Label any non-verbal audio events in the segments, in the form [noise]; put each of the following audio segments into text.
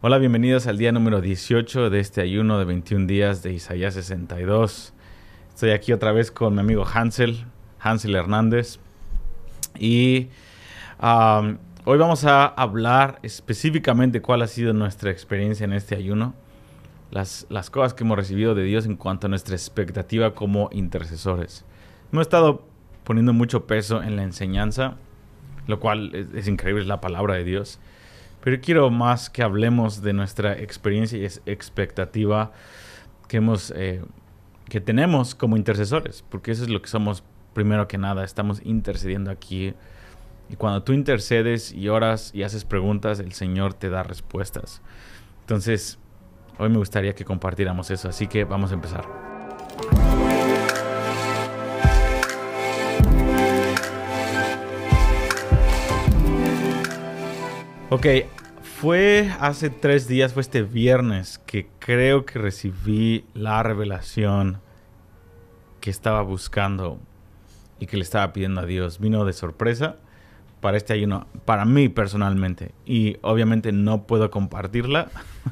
Hola, bienvenidos al día número 18 de este ayuno de 21 días de Isaías 62. Estoy aquí otra vez con mi amigo Hansel, Hansel Hernández. Y hoy vamos a hablar específicamente cuál ha sido nuestra experiencia en este ayuno, las, las cosas que hemos recibido de Dios en cuanto a nuestra expectativa como intercesores. Hemos estado poniendo mucho peso en la enseñanza, lo cual es, es increíble, es la palabra de Dios pero quiero más que hablemos de nuestra experiencia y expectativa que hemos eh, que tenemos como intercesores, porque eso es lo que somos primero que nada, estamos intercediendo aquí. Y cuando tú intercedes y oras y haces preguntas, el Señor te da respuestas. Entonces, hoy me gustaría que compartiéramos eso, así que vamos a empezar. Ok, fue hace tres días, fue este viernes, que creo que recibí la revelación que estaba buscando y que le estaba pidiendo a Dios. Vino de sorpresa para este ayuno, para mí personalmente. Y obviamente no puedo compartirla.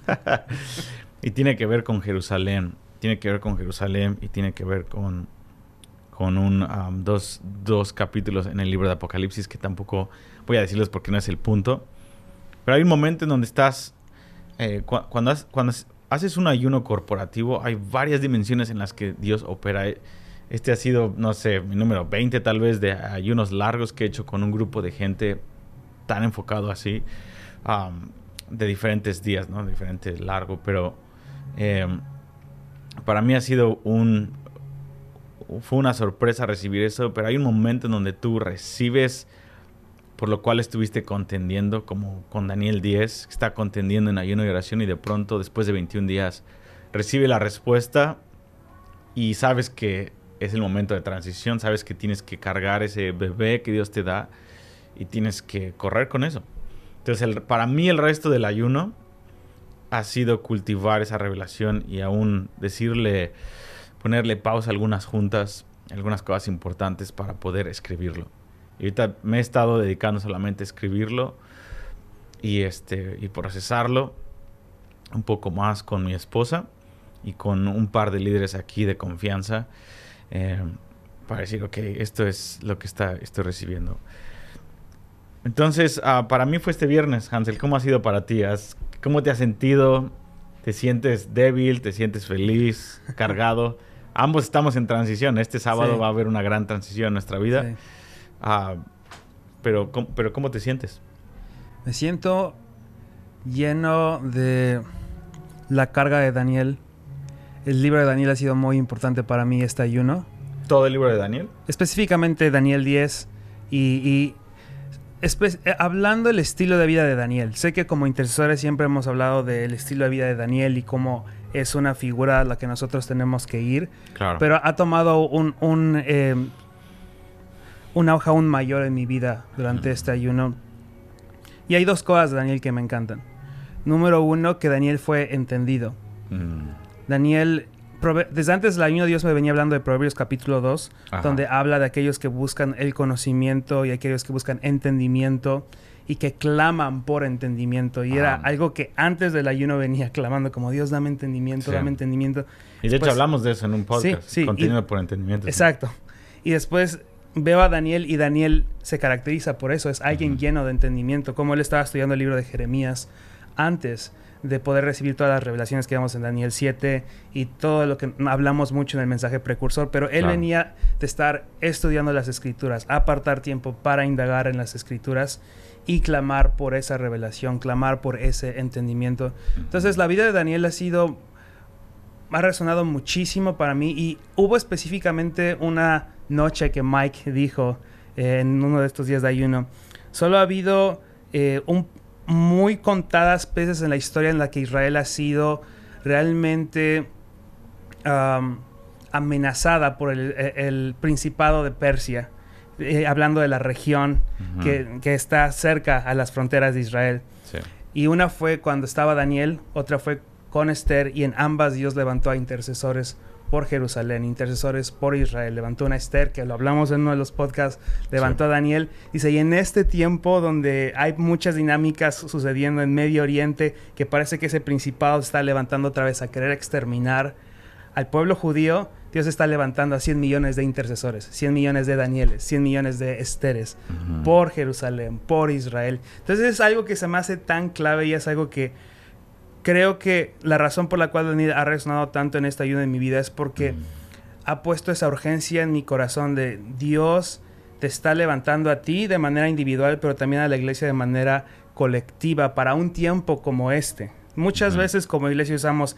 [laughs] y tiene que ver con Jerusalén. Tiene que ver con Jerusalén y tiene que ver con, con un, um, dos, dos capítulos en el libro de Apocalipsis que tampoco voy a decirles porque no es el punto pero hay un momento en donde estás, eh, cuando, cuando haces un ayuno corporativo, hay varias dimensiones en las que Dios opera. Este ha sido, no sé, mi número 20 tal vez de ayunos largos que he hecho con un grupo de gente tan enfocado así, de diferentes días, ¿no? Diferente largo, pero em, para mí ha sido un, fue una sorpresa recibir eso, pero hay un momento en donde tú recibes por lo cual estuviste contendiendo, como con Daniel 10, que está contendiendo en ayuno y oración y de pronto, después de 21 días, recibe la respuesta y sabes que es el momento de transición, sabes que tienes que cargar ese bebé que Dios te da y tienes que correr con eso. Entonces, para mí el resto del ayuno ha sido cultivar esa revelación y aún decirle, ponerle pausa a algunas juntas, algunas cosas importantes para poder escribirlo. Y ahorita me he estado dedicando solamente a escribirlo y, este, y procesarlo un poco más con mi esposa y con un par de líderes aquí de confianza eh, para decir, ok, esto es lo que está, estoy recibiendo. Entonces, ah, para mí fue este viernes, Hansel. ¿Cómo ha sido para ti? ¿Cómo te has sentido? ¿Te sientes débil? ¿Te sientes feliz? ¿Cargado? [laughs] Ambos estamos en transición. Este sábado va a haber una gran transición en nuestra vida. Ah, pero, pero ¿cómo te sientes? Me siento lleno de la carga de Daniel. El libro de Daniel ha sido muy importante para mí este ayuno. ¿Todo el libro de Daniel? Específicamente Daniel 10 y, eh, hablando del estilo de vida de Daniel. Sé que como intercesores siempre hemos hablado del estilo de vida de Daniel y cómo es una figura a la que nosotros tenemos que ir. Claro. Pero ha tomado un, un eh, una hoja aún mayor en mi vida durante este ayuno. Y hay dos cosas de Daniel que me encantan. Número uno, que Daniel fue entendido. Mm. Daniel, desde antes del ayuno Dios me venía hablando de Proverbios capítulo 2, donde habla de aquellos que buscan el conocimiento y aquellos que buscan entendimiento y que claman por entendimiento. Y era algo que antes del ayuno venía clamando como Dios, dame entendimiento, dame entendimiento. Y de hecho hablamos de eso en un podcast, sí, sí, por entendimiento. Exacto. Y después veo a Daniel y Daniel se caracteriza por eso, es alguien lleno de entendimiento, como él estaba estudiando el libro de Jeremías antes de poder recibir todas las revelaciones que vemos en Daniel 7 y todo lo que hablamos mucho en el mensaje precursor, pero él venía de estar estudiando las escrituras, apartar tiempo para indagar en las escrituras y clamar por esa revelación, clamar por ese entendimiento. Entonces la vida de Daniel ha sido, ha resonado muchísimo para mí y hubo específicamente una noche que Mike dijo eh, en uno de estos días de ayuno. Solo ha habido eh, un, muy contadas veces en la historia en la que Israel ha sido realmente amenazada por el, Principado de Persia, eh, hablando de la región que, está cerca a las fronteras de Israel. Y una fue cuando estaba Daniel, otra fue con Esther, y en ambas Dios levantó a intercesores por Jerusalén, intercesores por Israel. Levantó una Esther, que lo hablamos en uno de los podcasts, levantó a Daniel. Dice, y en este tiempo donde hay muchas dinámicas sucediendo en Medio Oriente, que parece que ese principado está levantando otra vez a querer exterminar al pueblo judío, Dios está levantando a 100 millones de intercesores, 100 millones de Danieles, 100 millones de Esteres por Jerusalén, por Israel. Entonces es algo que se me hace tan clave y es algo que creo que la razón por la cual Daniel ha resonado tanto en esta ayuda en mi vida es porque mm. ha puesto esa urgencia en mi corazón de Dios te está levantando a ti de manera individual, pero también a la iglesia de manera colectiva para un tiempo como este. Muchas veces como iglesia usamos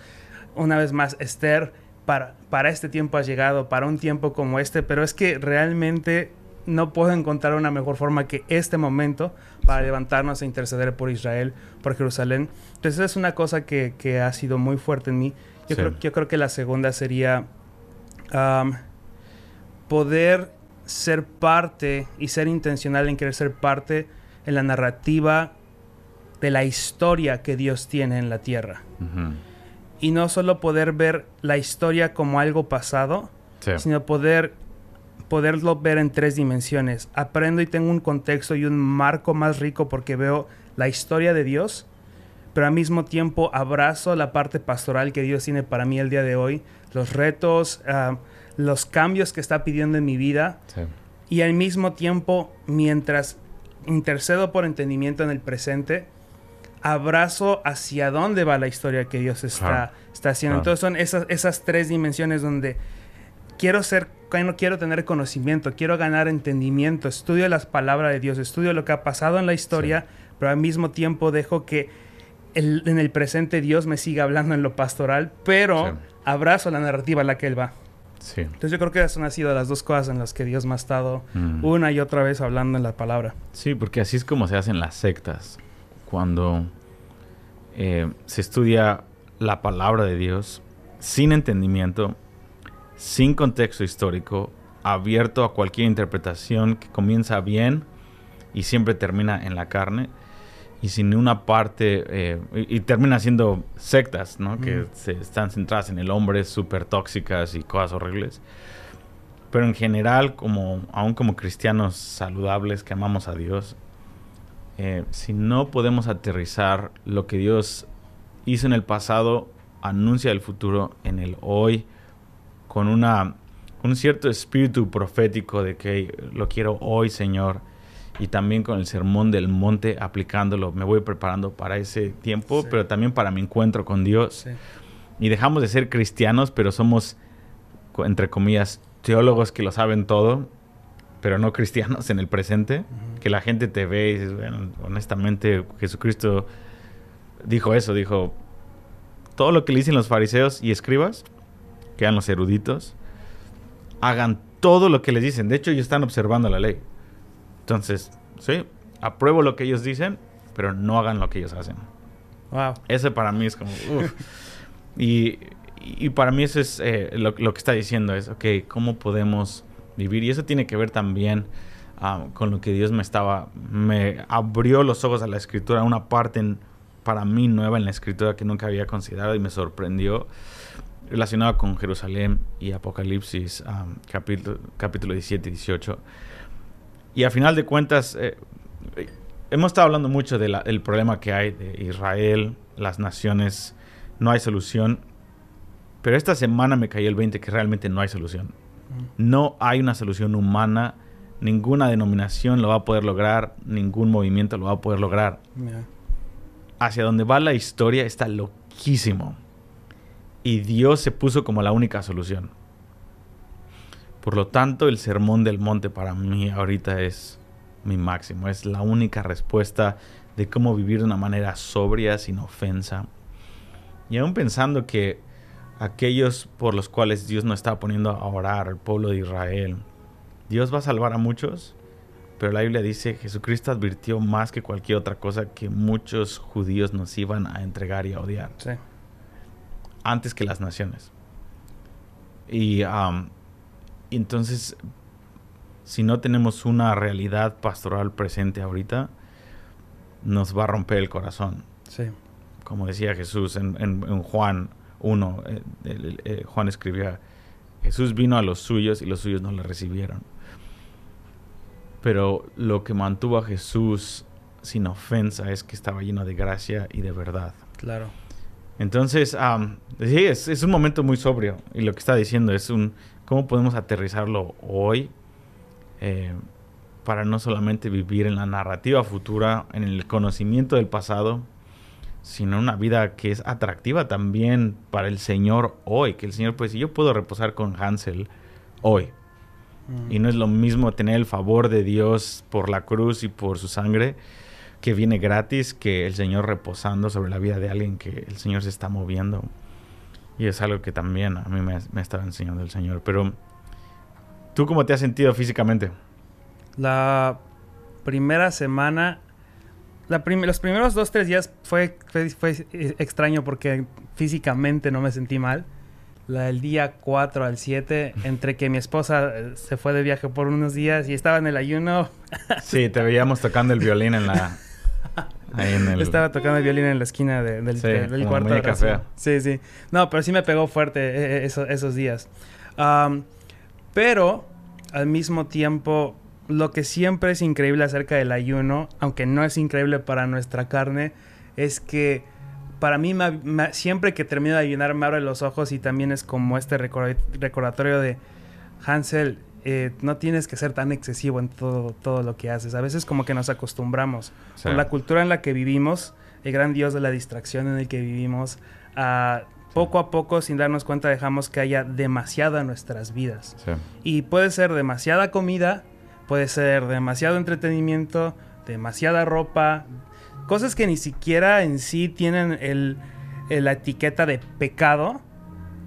una vez más Esther para, este tiempo has llegado, para un tiempo como este, pero es que realmente no puedo encontrar una mejor forma que este momento para levantarnos e interceder por Israel, por Jerusalén. Entonces es una cosa que, ha sido muy fuerte en mí. Yo, creo, yo creo que la segunda sería poder ser parte y ser intencional en querer ser parte en la narrativa de la historia que Dios tiene en la tierra y no solo poder ver la historia como algo pasado, sino poder poderlo ver en tres dimensiones. Aprendo y tengo un contexto y un marco más rico porque veo la historia de Dios, pero al mismo tiempo abrazo la parte pastoral que Dios tiene para mí el día de hoy, los retos, ah, los cambios que está pidiendo en mi vida. Y al mismo tiempo, mientras intercedo por entendimiento en el presente, abrazo hacia dónde va la historia que Dios está, está haciendo. Entonces son esas, esas tres dimensiones donde quiero ser, quiero tener conocimiento, quiero ganar entendimiento, estudio las palabras de Dios, estudio lo que ha pasado en la historia, pero al mismo tiempo dejo que en el presente Dios me siga hablando en lo pastoral, pero abrazo la narrativa a la que Él va. Entonces yo creo que esas han sido las dos cosas en las que Dios me ha estado mm. una y otra vez hablando en la palabra. Sí, porque así es como se hacen las sectas cuando eh, se estudia la palabra de Dios sin entendimiento, sin contexto histórico, abierto a cualquier interpretación que comienza bien y siempre termina en la carne y sin una parte eh, y, termina siendo sectas, ¿no? Que se están centradas en el hombre, súper tóxicas y cosas horribles. Pero en general, como aún como cristianos saludables que amamos a Dios, eh, si no podemos aterrizar lo que Dios hizo en el pasado, anuncia el futuro en el hoy, con una, un cierto espíritu profético de que lo quiero hoy, Señor, y también con el sermón del monte aplicándolo, me voy preparando para ese tiempo, pero también para mi encuentro con Dios. Y dejamos de ser cristianos, pero somos, entre comillas, teólogos que lo saben todo pero no cristianos en el presente, que la gente te ve y dices, bueno, honestamente Jesucristo dijo eso, dijo, todo lo que le dicen los fariseos y escribas, que eran los eruditos, hagan todo lo que les dicen. De hecho, ellos están observando la ley. Entonces, sí, apruebo lo que ellos dicen, pero no hagan lo que ellos hacen. Wow. Ese para mí es como... y, y, para mí eso es eh, lo, lo que está diciendo, es, ok, ¿cómo podemos vivir. Y eso tiene que ver también ah, con lo que Dios me estaba, me abrió los ojos a la escritura, una parte para mí nueva en la escritura que nunca había considerado y me sorprendió relacionada con Jerusalén y Apocalipsis ah, capítulo, capítulo 17 y 18. Y a final de cuentas, eh, hemos estado hablando mucho del problema que hay de Israel, las naciones, no hay solución. Pero esta semana me cayó el 20 que realmente no hay solución. No hay una solución humana, ninguna denominación lo va a poder lograr, ningún movimiento lo va a poder lograr. Hacia donde va la historia está loquísimo. Y Dios se puso como la única solución. Por lo tanto, el sermón del monte para mí ahorita es mi máximo. Es la única respuesta de cómo vivir de una manera sobria, sin ofensa. Y aún pensando que aquellos por los cuales Dios no está poniendo a orar, al pueblo de Israel. Dios va a salvar a muchos, pero la Biblia dice Jesucristo advirtió más que cualquier otra cosa que muchos judíos nos iban a entregar y a odiar. Antes que las naciones. Y entonces, si no tenemos una realidad pastoral presente ahorita, nos va a romper el corazón. Como decía Jesús en, en Juan uno, eh, eh, Juan escribía, Jesús vino a los suyos y los suyos no le recibieron. Pero lo que mantuvo a Jesús sin ofensa es que estaba lleno de gracia y de verdad. Claro. Entonces, sí, es, un momento muy sobrio. Y lo que está diciendo es un cómo podemos aterrizarlo hoy eh, para no solamente vivir en la narrativa futura, en el conocimiento del pasado, sino una vida que es atractiva también para el Señor hoy. Que el Señor, pues, yo puedo reposar con Hansel hoy. Mm. Y no es lo mismo tener el favor de Dios por la cruz y por su sangre que viene gratis que el Señor reposando sobre la vida de alguien que el Señor se está moviendo. Y es algo que también a mí me, me estaba enseñando el Señor. Pero, ¿tú cómo te has sentido físicamente? La primera semana, la los primeros dos, tres días fue, fue, extraño porque físicamente no me sentí mal. La, el día 4 al 7, [laughs] entre que mi esposa eh, se fue de viaje por unos días y estaba en el ayuno. Sí, te veíamos tocando el violín en la, [laughs] estaba tocando el violín en la esquina del, cuarto. De café. Sí, sí. No, pero sí me pegó fuerte eh, eh, esos, días. pero al mismo tiempo, lo que siempre es increíble acerca del ayuno, aunque no es increíble para nuestra carne, es que para mí siempre que termino de ayunar me abre los ojos y también es como este recordatorio de Hansel, eh, no tienes que ser tan excesivo en todo, todo lo que haces. A veces como que nos acostumbramos por la cultura en la que vivimos, el gran dios de la distracción en el que vivimos, a poco a poco, sin darnos cuenta, dejamos que haya demasiado en nuestras vidas. Y puede ser demasiada comida, puede ser demasiado entretenimiento, demasiada ropa, cosas que ni siquiera en sí tienen el, la etiqueta de pecado,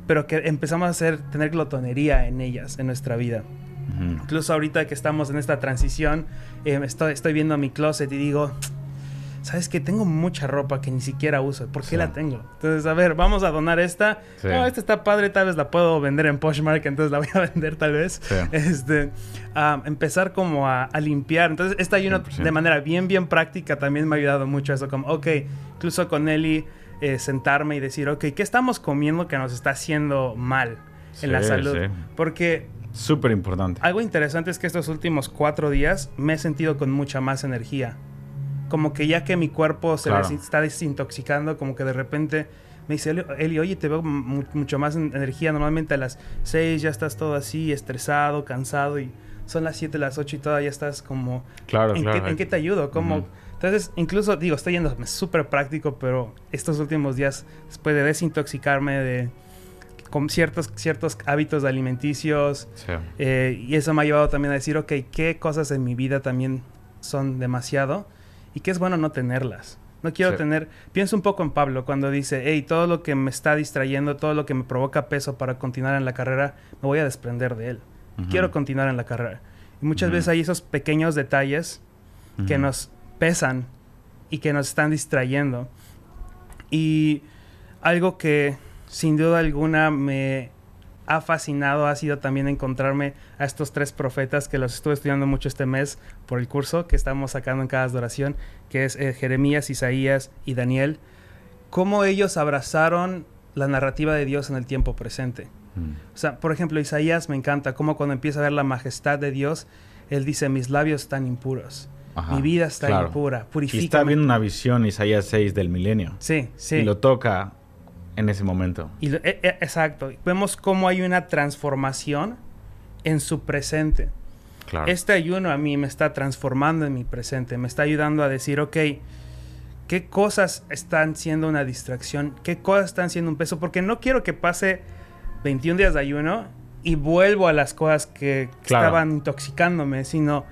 pero que empezamos a hacer, tener glotonería en ellas, en nuestra vida. Incluso ahorita que estamos en esta transición, eh, estoy, estoy viendo mi closet y digo, ¿sabes qué? Tengo mucha ropa que ni siquiera uso. ¿Por qué la tengo? Entonces, a ver, vamos a donar esta. No, esta está padre, tal vez la puedo vender en Poshmark, entonces la voy a [laughs] vender tal vez. Este, empezar como a, limpiar. Entonces, esta ayuno de manera bien, bien práctica también me ha ayudado mucho eso. Como, ok, incluso con Eli, eh, sentarme y decir, ok, ¿qué estamos comiendo que nos está haciendo mal en la salud? Porque Súper importante. Algo interesante es que estos últimos cuatro días me he sentido con mucha más energía. Como que ya que mi cuerpo se está desintoxicando, como que de repente me dice Eli, oye, te veo mucho más energía. Normalmente a las seis ya estás todo así, estresado, cansado y son las siete, las ocho y todavía estás como... Claro, ¿en claro. Qué, ¿En qué te ayudo? Como... Entonces, incluso digo, estoy yendo súper práctico, pero estos últimos días, después de desintoxicarme, de con ciertos, ciertos hábitos alimenticios. Eh, y eso me ha llevado también a decir, ok, ¿qué cosas en mi vida también son demasiado? Y qué es bueno no tenerlas. No quiero tener... Pienso un poco en Pablo cuando dice, hey, todo lo que me está distrayendo, todo lo que me provoca peso para continuar en la carrera, me voy a desprender de él. Quiero continuar en la carrera. Y muchas veces hay esos pequeños detalles que nos pesan y que nos están distrayendo. Y algo que sin duda alguna me ha fascinado ha sido también encontrarme a estos tres profetas que los estuve estudiando mucho este mes por el curso que estamos sacando en cada adoración, que es eh, Jeremías, Isaías y Daniel, cómo ellos abrazaron la narrativa de Dios en el tiempo presente. Mm. O sea, por ejemplo, Isaías me encanta cómo cuando empieza a ver la majestad de Dios, él dice, mis labios están impuros. Mi vida está impura, purifica. Y está viendo una visión, Isaías 6 del milenio. Sí, sí. Y lo toca en ese momento. Y e, e, exacto. Vemos cómo hay una transformación en su presente. Este ayuno a mí me está transformando en mi presente, me está ayudando a decir, ok, ¿qué cosas están siendo una distracción? ¿Qué cosas están siendo un peso? Porque no quiero que pase 21 días de ayuno y vuelvo a las cosas que, estaban intoxicándome, sino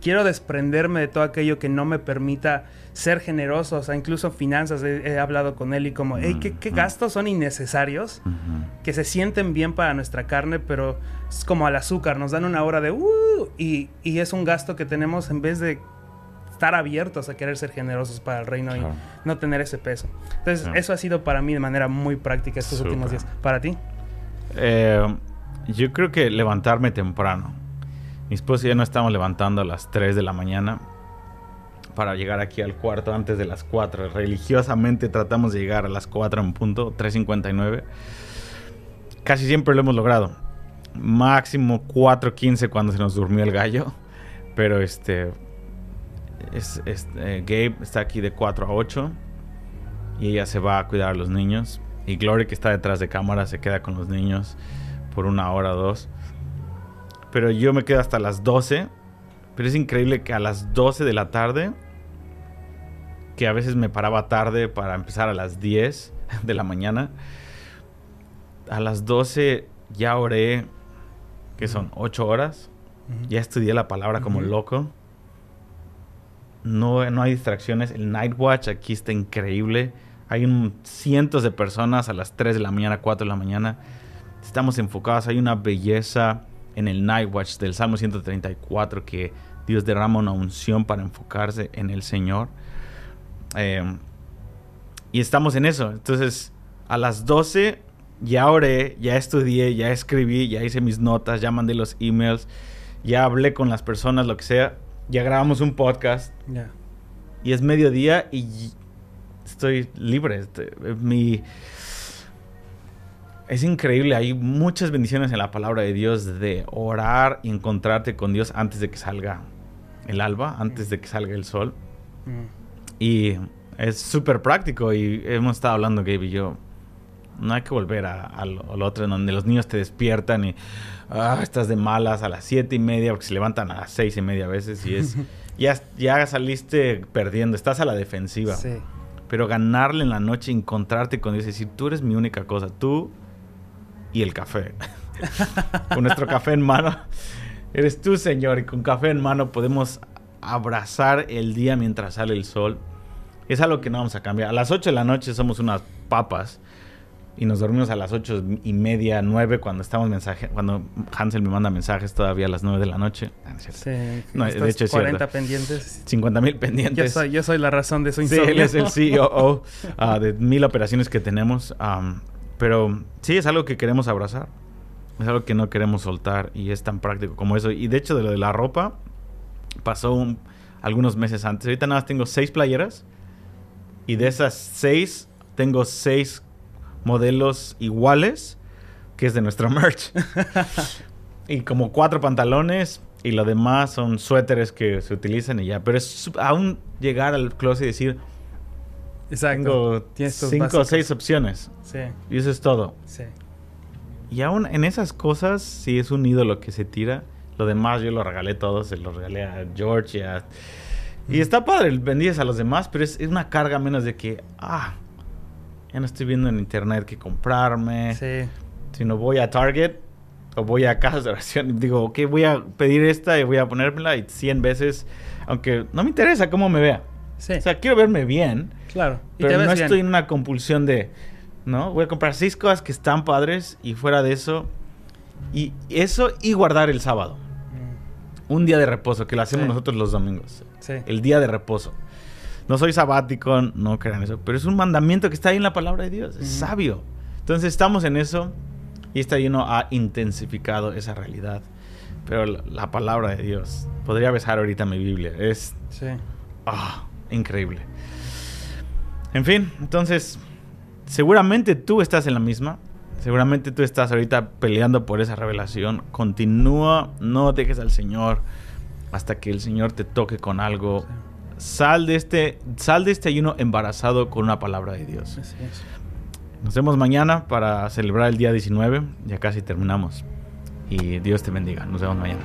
quiero desprenderme de todo aquello que no me permita ser generoso, o sea, incluso finanzas, he, hablado con él y como, hey, ¿qué, gastos son innecesarios? Que se sienten bien para nuestra carne, pero es como al azúcar, nos dan una hora de, uh, y, es un gasto que tenemos en vez de estar abiertos a querer ser generosos para el reino y no tener ese peso. Entonces, eso ha sido para mí de manera muy práctica estos últimos días. ¿Para ti? Eh, yo creo que levantarme temprano. Mi esposa y yo no estamos levantando a las 3 de la mañana para llegar aquí al cuarto antes de las 4. Religiosamente tratamos de llegar a las 4 en punto, 3.59. Casi siempre lo hemos logrado. máximo 4.15 cuando se nos durmió el gallo. Pero este, es, es- eh, Gabe está aquí de 4 a 8 y ella se va a cuidar a los niños. Y Glory, que está detrás de cámara, se queda con los niños por una hora o dos. Pero yo me quedo hasta las 12. Pero es increíble que a las 12 de la tarde, que a veces me paraba tarde para empezar a las 10 de la mañana, a las 12 ya oré, que son 8 horas. Ya estudié la palabra como loco. No, no hay distracciones. El Night Watch aquí está increíble. Hay un- cientos de personas a las 3 de la mañana, 4 de la mañana. Estamos enfocados. Hay una belleza en el Night Watch del Salmo 134 que Dios derrama una unción para enfocarse en el Señor. Eh, y estamos en eso. Entonces, a las 12 ya oré, ya estudié, ya escribí, ya hice mis notas, ya mandé los emails, ya hablé con las personas, lo que sea. Ya grabamos un podcast Ya. y es mediodía y estoy libre. Este, Mi... Es increíble, hay muchas bendiciones en la palabra de Dios de orar y encontrarte con Dios antes de que salga el alba, antes de que salga el sol. Mm. Y es súper práctico y hemos estado hablando Gabe y yo. No hay que volver a, a lo, a lo otro en donde los niños te despiertan y ah, estás de malas a las siete y media porque se levantan a las seis y media a veces y es [laughs] ya, ya saliste perdiendo, estás a la defensiva. Sí. Pero ganarle en la noche, encontrarte con Dios y decir, tú eres mi única cosa, tú y el café. [laughs] con nuestro café en mano, eres tú, Señor, y con café en mano podemos abrazar el día mientras sale el sol. Es algo que no vamos a cambiar. A las 8 de la noche somos unas papas y nos dormimos a las ocho y media, 9 cuando estamos mensaje, cuando Hansel me manda mensajes todavía a las 9 de la noche. Ah, es. Sí. No, de hecho es 40 cierto. pendientes. 50 mil Yo pendientes. soy, yo soy la razón de su Sí, insomnio. él es el [laughs] CEO ah, de mil operaciones que tenemos. am, pero sí, es algo que queremos abrazar. Es algo que no queremos soltar y es tan práctico como eso. Y de hecho, de lo de la ropa, pasó un- algunos meses antes. Ahorita nada más tengo seis playeras. Y de esas seis, tengo seis modelos iguales, que es de nuestro [laughs] merch. y como cuatro pantalones. Y lo demás son suéteres que se utilizan y ya. Pero es aún llegar al closet y decir, Exacto. tengo cinco o seis opciones. Sí, Y eso es todo. sí. Y aún en esas cosas, si es un ídolo que se tira. Lo demás yo lo regalé todo. Se lo regalé a George y a- Y está padre, bendices a los demás, pero es, es una carga menos de que, ah, ya no estoy viendo en internet qué comprarme. Sí. Sino voy a Target o voy a casas de oración y digo, ok, voy a pedir esta y voy a ponérmela y 100 veces, aunque no me interesa cómo me vea. Sí. O sea, quiero verme bien, claro. Y pero te ves no bien. estoy en una compulsión de, ¿no? Voy a comprar seis cosas que están padres y fuera de eso, y eso y guardar el sábado. Un día de reposo, que lo hacemos Sí. nosotros los domingos. Sí. El día de reposo. No soy sabático, no crean eso, pero es un mandamiento que está ahí en la palabra de Dios, es sabio. Entonces estamos en eso y este ayuno ha intensificado esa realidad. Pero la, la palabra de Dios, podría besar ahorita mi Biblia, es Sí. ah, increíble. En fin, entonces, seguramente tú estás en la misma. Seguramente tú estás ahorita peleando por esa revelación. Continúa, no dejes al Señor hasta que el Señor te toque con algo. Sal de este, sal de este ayuno embarazado con una palabra de Dios. Así es. Nos vemos mañana para celebrar el día 19. Ya casi terminamos. Y Dios te bendiga. Nos vemos mañana.